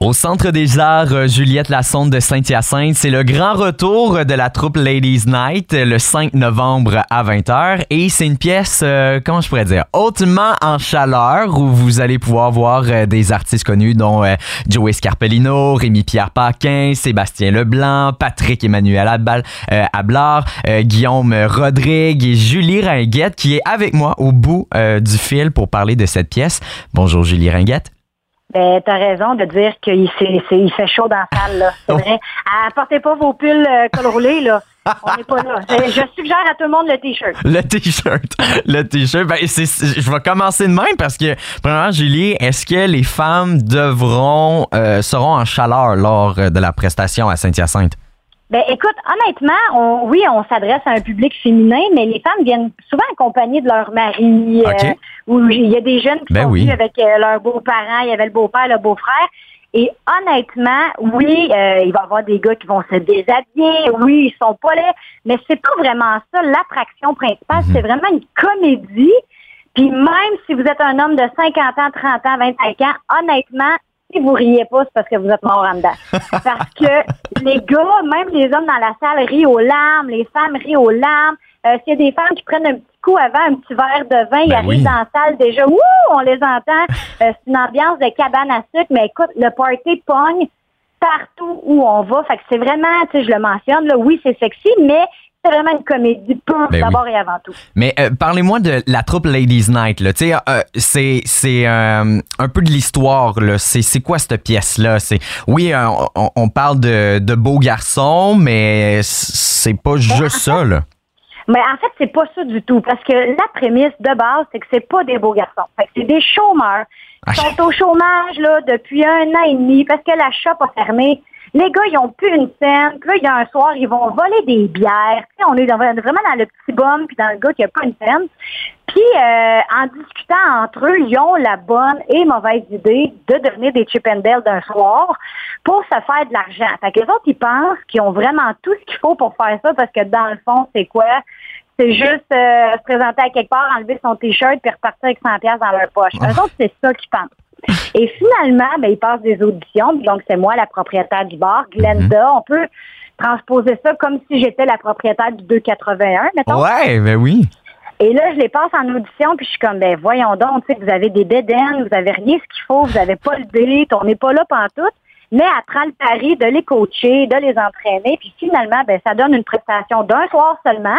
Au Centre des Arts euh, Juliette Lassonde de Saint-Hyacinthe, c'est le grand retour de la troupe Ladies Night euh, le 5 novembre à 20h. Et c'est une pièce, euh, comment je pourrais dire, hautement en chaleur où vous allez pouvoir voir des artistes connus dont Joey Scarpellino, Rémi-Pierre Paquin, Sébastien Leblanc, Patrick Emmanuel Abal, Ablard, Guillaume Rodrigue et Julie Ringuette qui est avec moi au bout du fil pour parler de cette pièce. Bonjour Julie Ringuette. Ben, t'as raison de dire qu'il il fait chaud dans la salle, là. C'est vrai. Apportez pas vos pulls euh, col roulé, là. On n'est pas là. Je suggère à tout le monde le T-shirt. Le T-shirt. Le T-shirt. Ben, je vais commencer de même parce que, premièrement, Julie, est-ce que les femmes devront, euh, seront en chaleur lors de la prestation à Saint-Hyacinthe? Ben écoute, honnêtement, oui, on s'adresse à un public féminin, mais les femmes viennent souvent accompagnées de leur mari. Euh, ou il y a des jeunes qui ben sont venus avec euh, leurs beaux-parents, il y avait le beau-père, le beau-frère. Et honnêtement, oui, euh, il va y avoir des gars qui vont se déshabiller, oui, ils sont pas là, mais c'est pas vraiment ça l'attraction principale, mhm. c'est vraiment une comédie. Puis même si vous êtes un homme de 50 ans, 30 ans, 25 ans, honnêtement, si vous riez pas, c'est parce que vous êtes mort en dedans. Parce que les gars, même les hommes dans la salle rient aux larmes, les femmes rient aux larmes. Euh, S'il y a des femmes qui prennent un petit coup avant un petit verre de vin, ils ben arrivent dans la salle déjà, ouh, on les entend. Euh, c'est une ambiance de cabane à sucre, mais écoute, le party pogne partout où on va. Fait que c'est vraiment, tu sais, je le mentionne, là, oui, c'est sexy, mais c'est vraiment une comédie pure ben d'abord et avant tout. Mais euh, parlez-moi de la troupe Ladies Night. Là. Euh, c'est c'est euh, un peu de l'histoire. C'est quoi cette pièce-là? Oui, on, on, parle de, de beaux garçons, mais c'est pas ben, juste ça. Là. Mais en fait, c'est pas ça du tout. Parce que la prémisse de base, c'est que c'est pas des beaux garçons. c'est des chômeurs. Ils sont au chômage là, depuis un an et demi parce que la shop a fermé. Les gars, ils ont plus une scène. Puis là, il y a un soir, ils vont voler des bières. Tu sais, on est vraiment dans le petit bum puis dans le gars qui a pas une scène. Puis, euh, en discutant entre eux, ils ont la bonne et mauvaise idée de devenir des chip and d'un soir pour se faire de l'argent. Fait que les autres, ils pensent qu'ils ont vraiment tout ce qu'il faut pour faire ça parce que dans le fond, c'est quoi? C'est juste euh, se présenter à quelque part, enlever son t-shirt puis repartir avec 100 pièces dans leur poche. Eux autres, c'est ça qu'ils pensent. Et finalement, ben, ils passent des auditions. Donc, c'est moi la propriétaire du bar, Glenda. Mhm. On peut transposer ça comme si j'étais la propriétaire du 281, mettons. Ouais, ben oui. Et là, je les passe en audition, puis je suis comme, ben voyons donc, tu sais, vous avez des dédaines, vous avez rien ce qu'il faut, vous avez pas le délai, on n'est pas là tout. Mais elle prend le pari de les coacher, de les entraîner, puis finalement, ben ça donne une prestation d'un soir seulement.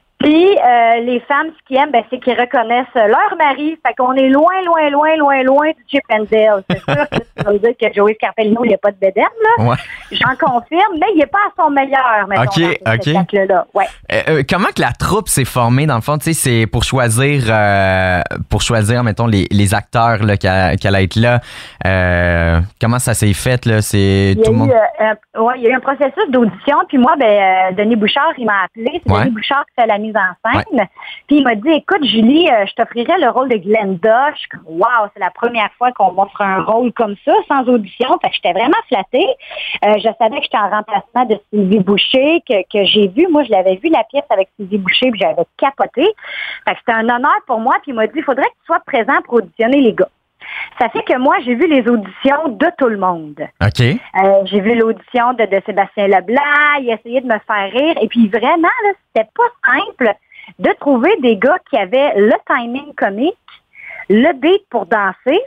Puis euh, les femmes, ce qu'ils aiment, ben, c'est qu'ils reconnaissent leur mari. Fait qu'on est loin, loin, loin, loin, loin du Chip and Dale. C'est sûr que ça veut dire que Joey Scarpellino, il n'y a pas de bédaine, là. J'en confirme, mais il n'est pas à son meilleur, mettons, OK, OK. Là. Ouais. Euh, euh, comment que la troupe s'est formée, dans le fond? Tu sais, c'est pour choisir, pour choisir, mettons, les, les acteurs là, qui, allaient être là. comment ça s'est fait, là? C'est tout le monde... ouais, il y a eu un processus d'audition, puis moi, ben, Denis Bouchard, il m'a appelé. C'est Denis Bouchard qui fait la mise en scène. Puis il m'a dit, écoute, Julie, euh, je t'offrirais le rôle de Glenda. Je suis comme, wow, c'est la première fois qu'on m'offre un rôle comme ça, sans audition. Fait que j'étais vraiment flattée. Euh, je savais que j'étais en remplacement de Sylvie Boucher, que, que j'ai vu. Moi, je l'avais vu la pièce avec Sylvie Boucher, puis j'avais capoté. Fait que c'était un honneur pour moi. Puis il m'a dit, il faudrait que tu sois présent pour auditionner les gars. Ça fait que moi, j'ai vu les auditions de tout le monde. OK. Euh, j'ai vu l'audition de, Sébastien Leblanc, il a essayé de me faire rire. Et puis vraiment, c'était pas simple de trouver des gars qui avaient le timing comique, le beat pour danser,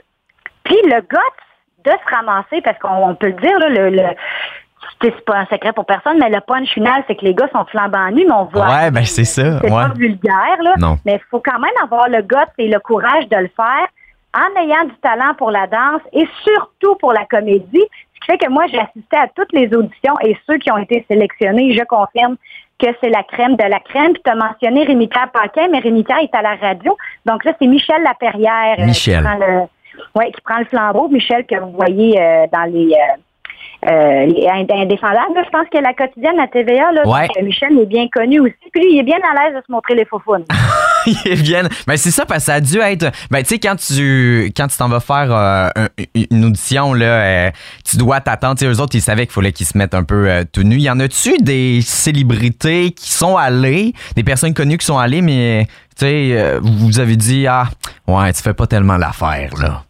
puis le guts de se ramasser, parce qu'on peut le dire, le, le c'est pas un secret pour personne, mais le punch final, c'est que les gars sont flambant nus, mais on voit. Ouais, ben c'est ça. C'est pas vulgaire, là. Non. Mais il faut quand même avoir le guts et le courage de le faire en ayant du talent pour la danse et surtout pour la comédie. Ce qui fait que moi, j'ai assisté à toutes les auditions et ceux qui ont été sélectionnés, je confirme que c'est la crème de la crème. Puis tu as mentionné Rémi Paquin, mais Rémi est à la radio. Donc là, c'est Michel Laperrière euh, Michel. Qui, prend le, ouais, qui prend le flambeau. Michel, que vous voyez euh, dans les... Euh, euh, indéfendable. Je pense que la quotidienne à TVA, là, Michel est bien connu aussi. Puis lui, il est bien à l'aise de se montrer les faux il est bien. Mais c'est ça, parce que ça a dû être. Ben, tu sais, quand tu quand tu t'en vas faire euh, une audition, là, euh, tu dois t'attendre. Eux autres, ils savaient qu'il fallait qu'ils se mettent un peu tout nus. Y en a-tu des célébrités qui sont allées, des personnes connues qui sont allées, mais tu sais, vous avez dit, ah, ouais, tu fais pas tellement l'affaire, là.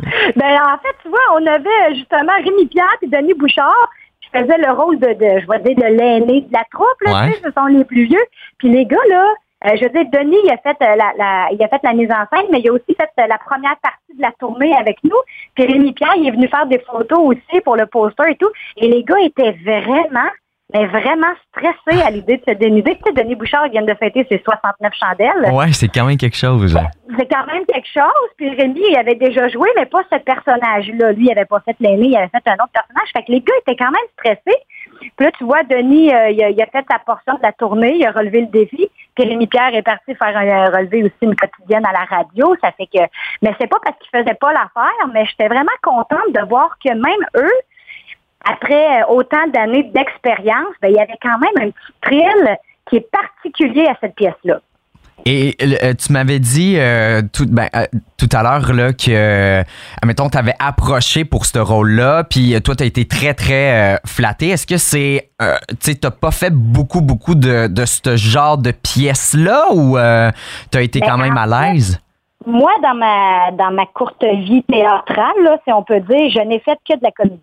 ben, en fait, tu vois, on avait justement Rémi Pierre et Denis Bouchard qui faisaient le rôle de, de je vais dire, de l'aîné de la troupe, là, tu sais, ce sont les plus vieux. Puis les gars, là, euh, je veux dire, Denis, il a fait euh, la, la, il a fait la mise en scène, mais il a aussi fait euh, la première partie de la tournée avec nous. Puis Rémi Pierre, il est venu faire des photos aussi pour le poster et tout. Et les gars étaient vraiment mais vraiment stressé à l'idée de se dénuder. Tu sais, Denis Bouchard vient de fêter ses 69 chandelles. Ouais, c'est quand même quelque chose. C'est quand même quelque chose. Puis Rémi, il avait déjà joué, mais pas ce personnage-là. Lui, il avait pas fait l'aîné, il avait fait un autre personnage. Fait que les gars étaient quand même stressés. Puis là, tu vois, Denis, euh, il, a, fait sa portion de la tournée, il a relevé le défi. Puis Rémi Pierre est parti faire un, relevé aussi une quotidienne à la radio. Ça fait que, mais c'est pas parce qu'il faisait pas l'affaire, mais j'étais vraiment contente de voir que même eux, après euh, autant d'années d'expérience, ben, il y avait quand même un petit thrill qui est particulier à cette pièce-là. Et euh, tu m'avais dit euh, tout, ben, tout à l'heure là que, admettons, tu avais approché pour ce rôle-là, puis toi, tu as été très, très flatté. Est-ce que c'est. tu sais, pas fait beaucoup, beaucoup de, de ce genre de pièces-là ou tu as été ben, quand même à l'aise? Moi, dans ma, dans ma courte vie théâtrale, là, si on peut dire, je n'ai fait que de la comédie.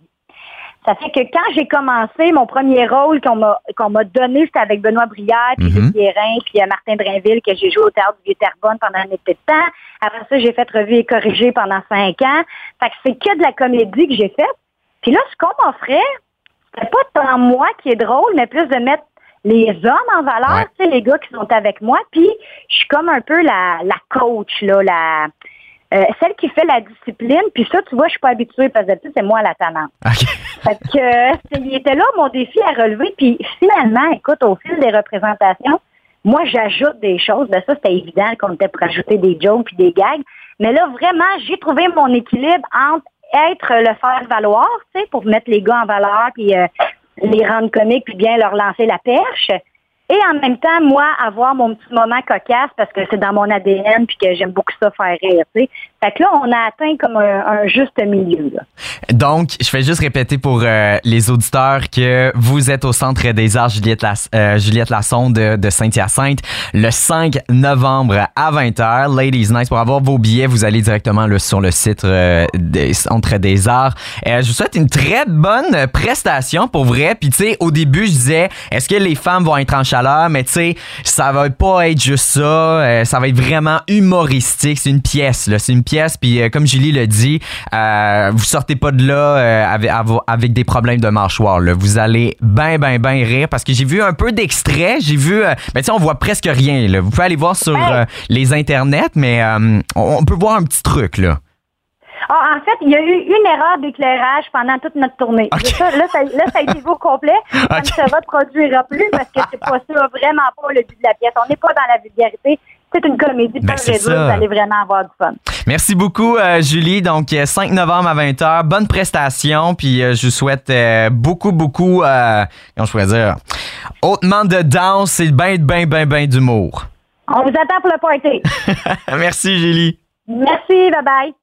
Ça fait que quand j'ai commencé, mon premier rôle qu'on m'a qu'on m'a donné, c'était avec Benoît Brière, puis mm puis euh, Martin Drainville, que j'ai joué au Théâtre du Vieux-Terrebonne pendant un été de temps. Après ça, j'ai fait revue et corrigée pendant cinq ans. Fait que c'est que de la comédie que j'ai faite. Puis là, ce qu'on m'offrait, c'était pas tant moi qui est drôle, mais plus de mettre les hommes en valeur, tu sais, les gars qui sont avec moi. Puis je suis comme un peu la, la coach, là, la euh, celle qui fait la discipline, puis ça, tu vois, je suis pas habituée parce que c'est moi la tannante. Fait que, euh, il était là mon défi à relever, puis finalement, écoute, au fil des représentations, moi, j'ajoute des choses. Ben ça, c'était évident qu'on était pour ajouter des jokes puis des gags. Mais là, vraiment, j'ai trouvé mon équilibre entre être le faire valoir, tu sais, pour mettre les gars en valeur puis euh, les rendre comiques puis bien leur lancer la perche et en même temps, moi, avoir mon petit moment cocasse parce que c'est dans mon ADN puis que j'aime beaucoup ça faire rire. Fait que là, on a atteint comme un, juste milieu. Donc, je vais juste répéter pour euh, les auditeurs que vous êtes au Centre des Arts Juliette, euh, Juliette Lassonde de, Saint-Hyacinthe le 5 novembre à 20h. Ladies Nice, pour avoir vos billets, vous allez directement sur le site euh, des Centres des Arts. je vous souhaite une très bonne prestation pour vrai. Puis, tu sais, au début, je disais, est-ce que les femmes vont être en chaleur? mais tu sais, ça va pas être juste ça. Euh, ça va être vraiment humoristique. C'est une pièce, là. C'est une pièce. Puis euh, comme Julie le dit, euh, vous sortez pas de là avec, avec, des problèmes de mâchoire. Là. Vous allez ben, ben, ben rire parce que j'ai vu un peu d'extrait. J'ai vu, sais, on voit presque rien. Là. Vous pouvez aller voir sur les internets, mais on peut voir un petit truc là. Ah, en fait, il y a eu une erreur d'éclairage pendant toute notre tournée. là, ça, a été au complet. Ça ne se reproduira plus parce que c'est pas ça, vraiment pas le but de la pièce. On n'est pas dans la vulgarité. C'est une comédie de ben, vous allez vraiment avoir du fun. Merci beaucoup, euh, Julie. Donc, 5 euh, novembre à 20h, bonne prestation. Puis, euh, je vous souhaite beaucoup, beaucoup, comment je pourrais dire, hautement de danse et bien, bien, bien, bien d'humour. On vous attend pour le party. Merci, Julie. Merci, bye bye.